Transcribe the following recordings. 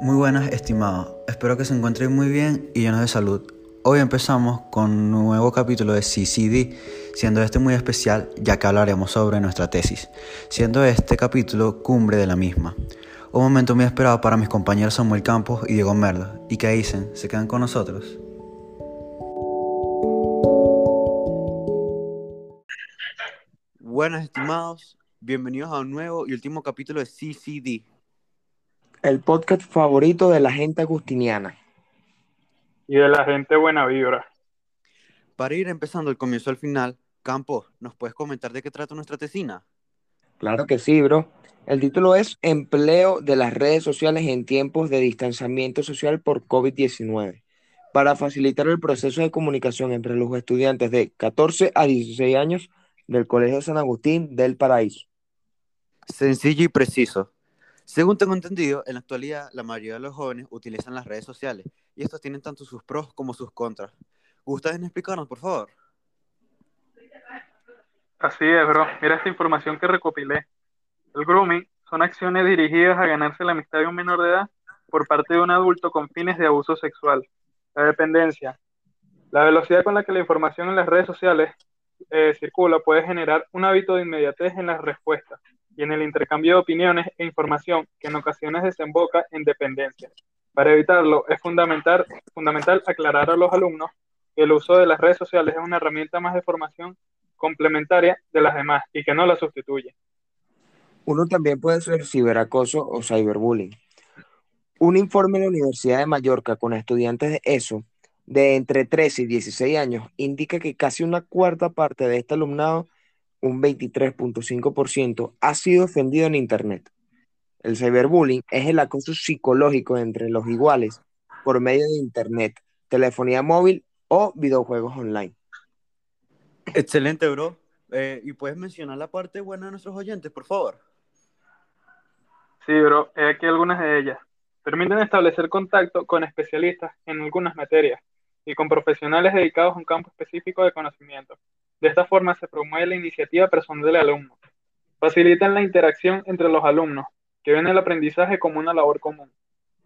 Muy buenas, estimados. Espero que se encuentren muy bien y llenos de salud. Hoy empezamos con un nuevo capítulo de CCD, siendo este muy especial ya que hablaremos sobre nuestra tesis, siendo este capítulo cumbre de la misma. Un momento muy esperado para mis compañeros Samuel Campos y Diego Merlo. ¿Y qué dicen? ¿Se quedan con nosotros? Buenas, estimados. Bienvenidos a un nuevo y último capítulo de CCD. El podcast favorito de la gente agustiniana. Y de la gente buena vibra. Para ir empezando el comienzo al final, Campos, ¿nos puedes comentar de qué trata nuestra tesina? Claro que sí, bro. El título es Empleo de las redes sociales en tiempos de distanciamiento social por COVID-19, para facilitar el proceso de comunicación entre los estudiantes de 14 a 16 años del Colegio San Agustín del Paraíso. Sencillo y preciso. Según tengo entendido, en la actualidad la mayoría de los jóvenes utilizan las redes sociales y estos tienen tanto sus pros como sus contras. ¿Gustan explicarnos, por favor? Así es, bro. Mira esta información que recopilé. El grooming son acciones dirigidas a ganarse la amistad de un menor de edad por parte de un adulto con fines de abuso sexual. La dependencia. La velocidad con la que la información en las redes sociales eh, circula puede generar un hábito de inmediatez en las respuestas y en el intercambio de opiniones e información que en ocasiones desemboca en dependencia. Para evitarlo es fundamental, fundamental aclarar a los alumnos que el uso de las redes sociales es una herramienta más de formación complementaria de las demás y que no la sustituye. Uno también puede ser ciberacoso o cyberbullying. Un informe de la Universidad de Mallorca con estudiantes de ESO de entre 13 y 16 años indica que casi una cuarta parte de este alumnado, un 23.5%, ha sido ofendido en Internet. El cyberbullying es el acoso psicológico entre los iguales por medio de Internet, telefonía móvil o videojuegos online. Excelente, bro. Eh, ¿Y puedes mencionar la parte buena de nuestros oyentes, por favor? Sí, bro. He aquí algunas de ellas. Permiten establecer contacto con especialistas en algunas materias y con profesionales dedicados a un campo específico de conocimiento. De esta forma se promueve la iniciativa personal del alumno. Facilitan la interacción entre los alumnos, que ven el aprendizaje como una labor común,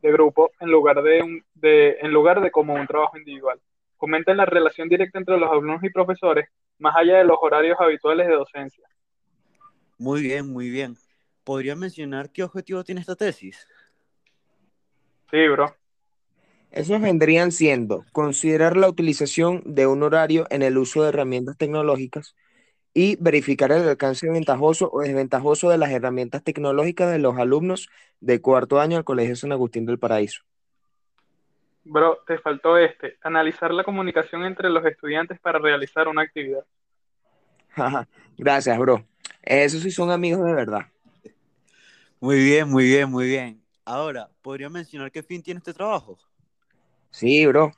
de grupo, en lugar de, un, de, en lugar de como un trabajo individual. Fomentan la relación directa entre los alumnos y profesores, más allá de los horarios habituales de docencia. Muy bien, muy bien. ¿Podría mencionar qué objetivo tiene esta tesis? Sí, bro. Esos vendrían siendo considerar la utilización de un horario en el uso de herramientas tecnológicas y verificar el alcance ventajoso o desventajoso de las herramientas tecnológicas de los alumnos de cuarto año del Colegio San Agustín del Paraíso. Bro, te faltó este, analizar la comunicación entre los estudiantes para realizar una actividad. Gracias, bro. Esos sí son amigos de verdad. Muy bien, muy bien, muy bien. Ahora, ¿podría mencionar qué fin tiene este trabajo? Sí, bro.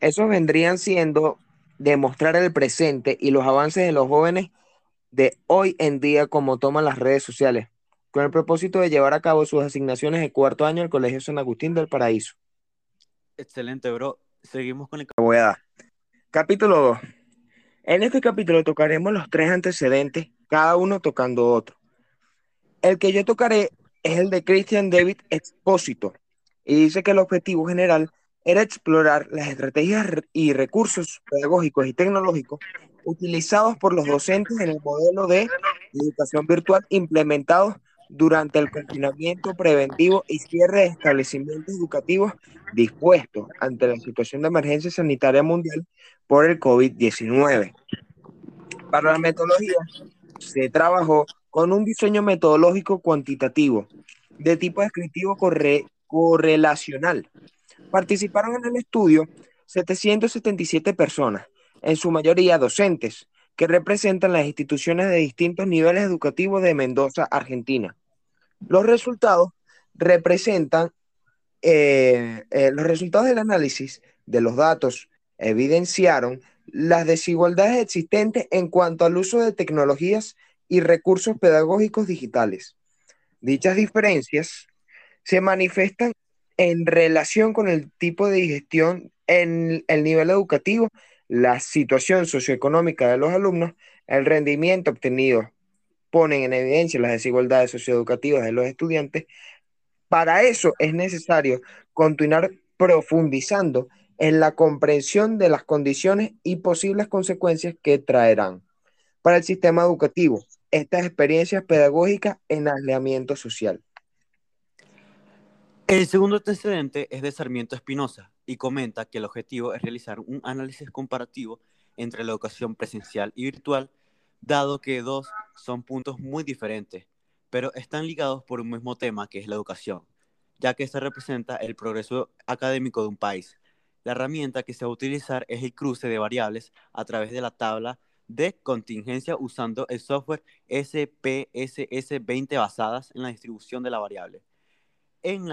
Esos vendrían siendo demostrar el presente y los avances de los jóvenes de hoy en día como toman las redes sociales, con el propósito de llevar a cabo sus asignaciones de cuarto año al Colegio San Agustín del Paraíso. Excelente, bro. Seguimos con el... Voy a dar. Capítulo 2. En este capítulo tocaremos los tres antecedentes, cada uno tocando otro. El que yo tocaré es el de Christian David Expósito, y dice que el objetivo general era explorar las estrategias y recursos pedagógicos y tecnológicos utilizados por los docentes en el modelo de educación virtual implementados durante el confinamiento preventivo y cierre de establecimientos educativos dispuestos ante la situación de emergencia sanitaria mundial por el COVID-19. Para la metodología se trabajó con un diseño metodológico cuantitativo de tipo descriptivo corre correlacional. Participaron en el estudio 777 personas, en su mayoría docentes, que representan las instituciones de distintos niveles educativos de Mendoza, Argentina. Los resultados representan, eh, eh, los resultados del análisis de los datos evidenciaron las desigualdades existentes en cuanto al uso de tecnologías y recursos pedagógicos digitales. Dichas diferencias se manifiestan en relación con el tipo de gestión en el nivel educativo, la situación socioeconómica de los alumnos, el rendimiento obtenido ponen en evidencia las desigualdades socioeducativas de los estudiantes Para eso es necesario continuar profundizando en la comprensión de las condiciones y posibles consecuencias que traerán para el sistema educativo estas experiencias pedagógicas en aislamiento social. El segundo antecedente es de Sarmiento Espinosa y comenta que el objetivo es realizar un análisis comparativo entre la educación presencial y virtual, dado que dos son puntos muy diferentes, pero están ligados por un mismo tema que es la educación, ya que esta representa el progreso académico de un país. La herramienta que se va a utilizar es el cruce de variables a través de la tabla de contingencia usando el software SPSS 20 basadas en la distribución de la variable. En,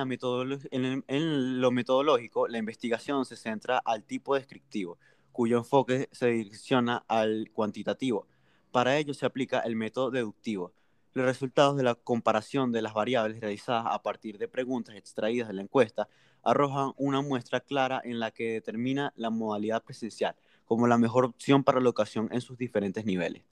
lo metodológico, la investigación se centra al tipo descriptivo, cuyo enfoque se direcciona al cuantitativo. Para ello se aplica el método deductivo. Los resultados de la comparación de las variables realizadas a partir de preguntas extraídas de la encuesta arrojan una muestra clara en la que determina la modalidad presencial como la mejor opción para la educación en sus diferentes niveles.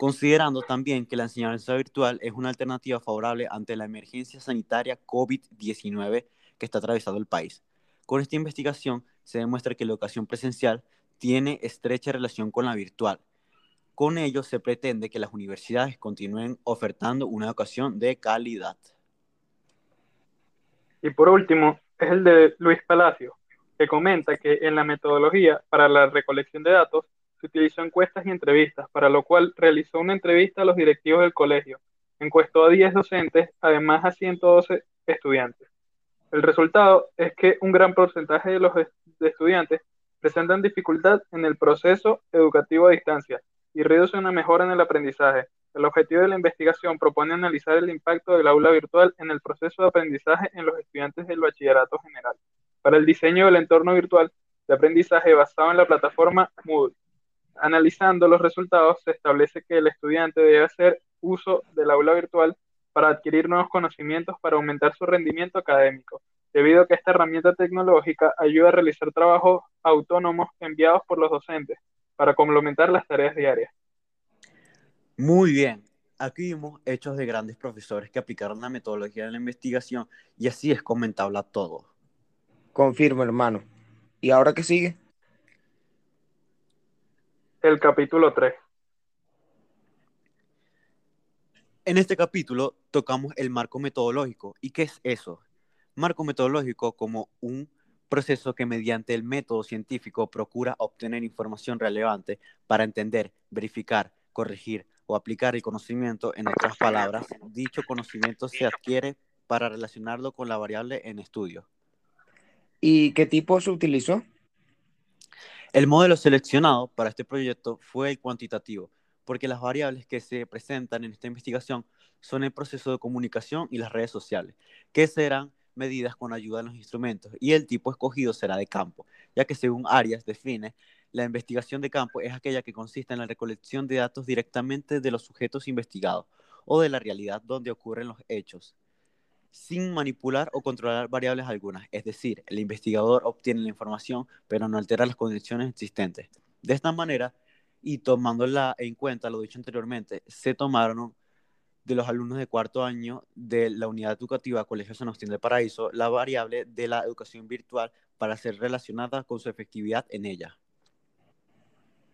Considerando también que la enseñanza virtual es una alternativa favorable ante la emergencia sanitaria COVID-19 que está atravesando el país. Con esta investigación se demuestra que la educación presencial tiene estrecha relación con la virtual. Con ello se pretende que las universidades continúen ofertando una educación de calidad. Y por último, es el de Luis Palacio, que comenta que en la metodología para la recolección de datos se utilizó encuestas y entrevistas, para lo cual realizó una entrevista a los directivos del colegio, encuestó a 10 docentes, además a 112 estudiantes. El resultado es que un gran porcentaje de los estudiantes presentan dificultad en el proceso educativo a distancia y reduce una mejora en el aprendizaje. El objetivo de la investigación propone analizar el impacto del aula virtual en el proceso de aprendizaje en los estudiantes del bachillerato general para el diseño del entorno virtual de aprendizaje basado en la plataforma Moodle. Analizando los resultados, se establece que el estudiante debe hacer uso del aula virtual para adquirir nuevos conocimientos para aumentar su rendimiento académico, debido a que esta herramienta tecnológica ayuda a realizar trabajos autónomos enviados por los docentes para complementar las tareas diarias. Muy bien. Aquí vimos hechos de grandes profesores que aplicaron la metodología de la investigación y así es comentable a todos. Confirmo, hermano. ¿Y ahora qué sigue? El capítulo 3. En este capítulo tocamos el marco metodológico. ¿Y qué es eso? Marco metodológico como un proceso que mediante el método científico procura obtener información relevante para entender, verificar, corregir o aplicar el conocimiento. En otras palabras, dicho conocimiento se adquiere para relacionarlo con la variable en estudio. ¿Y qué tipo se utilizó? El modelo seleccionado para este proyecto fue el cuantitativo, porque las variables que se presentan en esta investigación son el proceso de comunicación y las redes sociales, que serán medidas con ayuda de los instrumentos, y el tipo escogido será de campo, ya que según Arias define, la investigación de campo es aquella que consiste en la recolección de datos directamente de los sujetos investigados o de la realidad donde ocurren los hechos sin manipular o controlar variables algunas, es decir, el investigador obtiene la información pero no altera las condiciones existentes. De esta manera, y tomándola en cuenta lo dicho anteriormente, se tomaron de los alumnos de cuarto año de la unidad educativa Colegio San Agustín de Paraíso la variable de la educación virtual para ser relacionada con su efectividad en ella.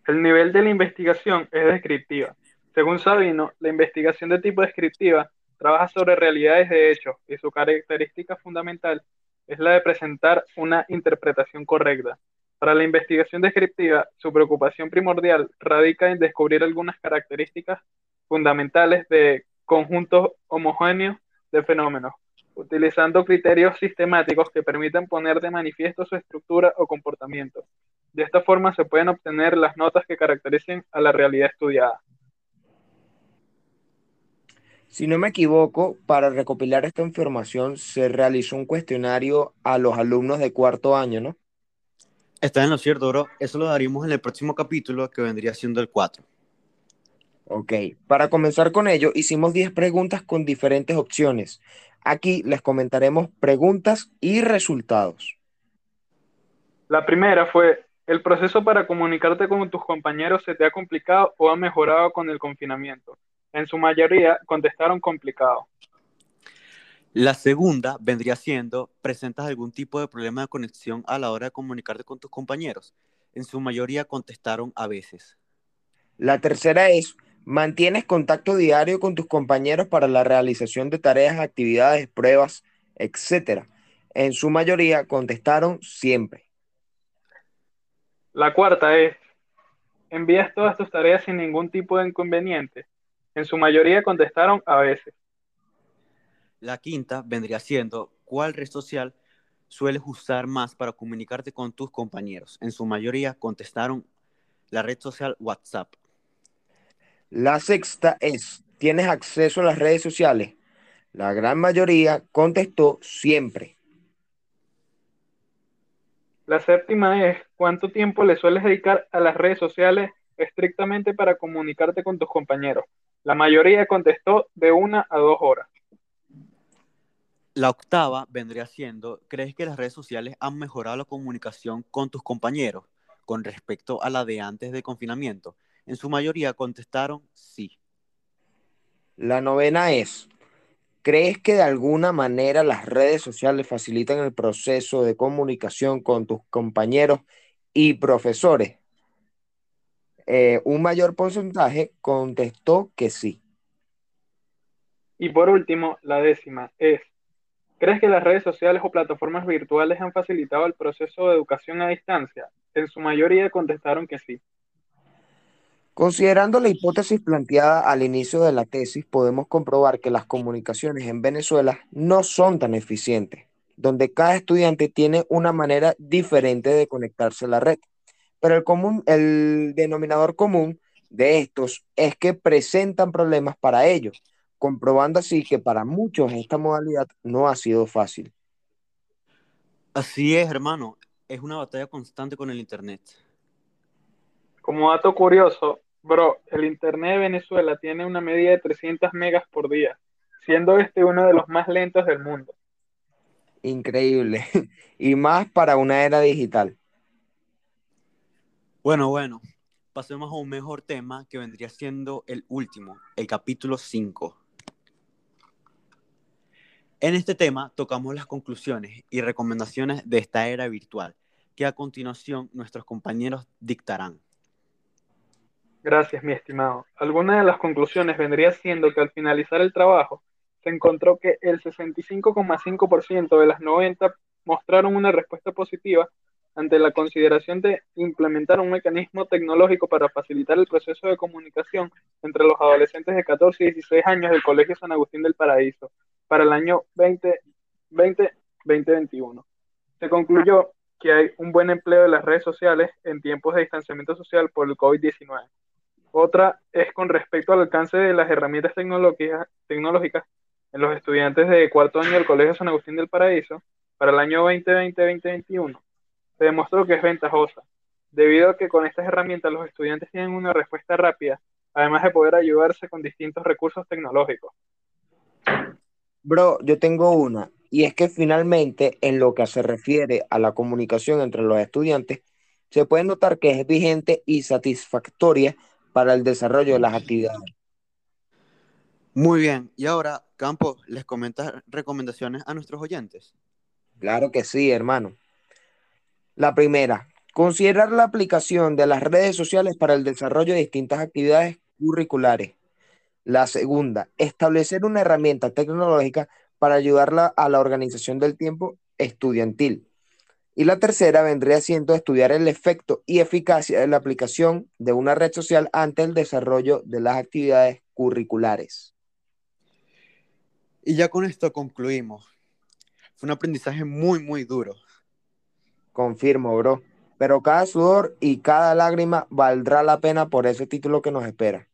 El nivel de la investigación es descriptiva. Según Sabino, la investigación de tipo descriptiva Trabaja sobre realidades de hecho y su característica fundamental es la de presentar una interpretación correcta. Para la investigación descriptiva, su preocupación primordial radica en descubrir algunas características fundamentales de conjuntos homogéneos de fenómenos, utilizando criterios sistemáticos que permitan poner de manifiesto su estructura o comportamiento. De esta forma se pueden obtener las notas que caractericen a la realidad estudiada. Si no me equivoco, para recopilar esta información se realizó un cuestionario a los alumnos de cuarto año, ¿no? Está en lo cierto, bro. Eso lo daríamos en el próximo capítulo, que vendría siendo el 4. Ok, para comenzar con ello, hicimos 10 preguntas con diferentes opciones. Aquí les comentaremos preguntas y resultados. La primera fue, ¿el proceso para comunicarte con tus compañeros se te ha complicado o ha mejorado con el confinamiento? En su mayoría contestaron complicado. La segunda vendría siendo, ¿presentas algún tipo de problema de conexión a la hora de comunicarte con tus compañeros? En su mayoría contestaron a veces. La tercera es, ¿mantienes contacto diario con tus compañeros para la realización de tareas, actividades, pruebas, etcétera? En su mayoría contestaron siempre. La cuarta es, ¿envías todas tus tareas sin ningún tipo de inconveniente? En su mayoría contestaron a veces. La quinta vendría siendo, ¿cuál red social sueles usar más para comunicarte con tus compañeros? En su mayoría contestaron la red social WhatsApp. La sexta es, ¿tienes acceso a las redes sociales? La gran mayoría contestó siempre. La séptima es, ¿cuánto tiempo le sueles dedicar a las redes sociales estrictamente para comunicarte con tus compañeros? La mayoría contestó de una a dos horas. La octava vendría siendo, ¿crees que las redes sociales han mejorado la comunicación con tus compañeros con respecto a la de antes del confinamiento? En su mayoría contestaron sí. La novena es, ¿crees que de alguna manera las redes sociales facilitan el proceso de comunicación con tus compañeros y profesores? Eh, un mayor porcentaje contestó que sí. Y por último, la décima es, ¿Crees que las redes sociales o plataformas virtuales han facilitado el proceso de educación a distancia? En su mayoría contestaron que sí. Considerando la hipótesis planteada al inicio de la tesis, podemos comprobar que las comunicaciones en Venezuela no son tan eficientes, donde cada estudiante tiene una manera diferente de conectarse a la red. Pero el, común, el denominador común de estos es que presentan problemas para ellos comprobando así que para muchos esta modalidad no ha sido fácil. Así es, hermano, es una batalla constante con el Internet. Como dato curioso, bro, el Internet de Venezuela tiene una media de 300 megas por día, siendo este uno de los más lentos del mundo. Increíble, y más para una era digital. Bueno, bueno, pasemos a un mejor tema que vendría siendo el último, el capítulo 5. En este tema tocamos las conclusiones y recomendaciones de esta era virtual, que a continuación nuestros compañeros dictarán. Gracias, mi estimado. Alguna de las conclusiones vendría siendo que al finalizar el trabajo se encontró que el 65,5% de las 90 mostraron una respuesta positiva ante la consideración de implementar un mecanismo tecnológico para facilitar el proceso de comunicación entre los adolescentes de 14 y 16 años del Colegio San Agustín del Paraíso para el año 2020-2021. Se concluyó que hay un buen empleo de las redes sociales en tiempos de distanciamiento social por el COVID-19. Otra es con respecto al alcance de las herramientas tecnológicas, en los estudiantes de cuarto año del Colegio San Agustín del Paraíso para el año 2020-2021 se demostró que es ventajosa, debido a que con estas herramientas los estudiantes tienen una respuesta rápida, además de poder ayudarse con distintos recursos tecnológicos. Bro, yo tengo una, y es que finalmente en lo que se refiere a la comunicación entre los estudiantes, se puede notar que es vigente y satisfactoria para el desarrollo de las actividades. Muy bien, y ahora, Campo, ¿les comentas recomendaciones a nuestros oyentes? Claro que sí, hermano. La primera, considerar la aplicación de las redes sociales para el desarrollo de distintas actividades curriculares. La segunda, establecer una herramienta tecnológica para ayudarla a la organización del tiempo estudiantil. Y la tercera vendría siendo estudiar el efecto y eficacia de la aplicación de una red social ante el desarrollo de las actividades curriculares. Y ya con esto concluimos. Fue un aprendizaje muy, muy duro. Confirmo, bro. Pero cada sudor y cada lágrima valdrá la pena por ese título que nos espera.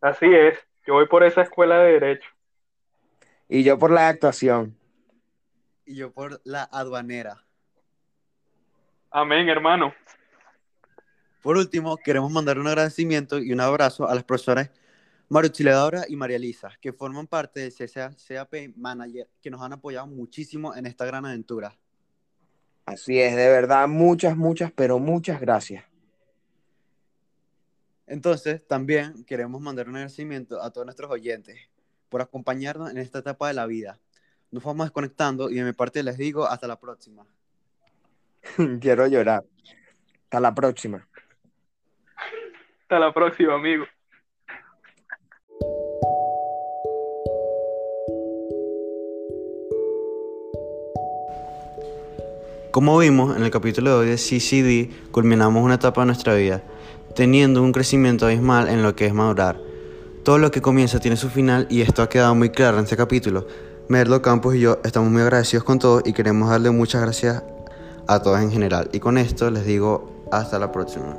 Así es, yo voy por esa escuela de derecho. Y yo por la actuación. Y yo por la aduanera. Amén, hermano. Por último, queremos mandar un agradecimiento y un abrazo a las profesoras Mario Chiledora y María Elisa, que forman parte del CAP Manager, que nos han apoyado muchísimo en esta gran aventura. Así es, de verdad, muchas, muchas, pero muchas gracias. Entonces, también queremos mandar un agradecimiento a todos nuestros oyentes por acompañarnos en esta etapa de la vida. Nos vamos desconectando y de mi parte les digo hasta la próxima. Quiero llorar. Hasta la próxima. Hasta la próxima, amigo. Como vimos en el capítulo de hoy de CCD, culminamos una etapa de nuestra vida, teniendo un crecimiento abismal en lo que es madurar. Todo lo que comienza tiene su final y esto ha quedado muy claro en este capítulo. Merlo Campos y yo estamos muy agradecidos con todos y queremos darle muchas gracias a todos en general. Y con esto les digo hasta la próxima.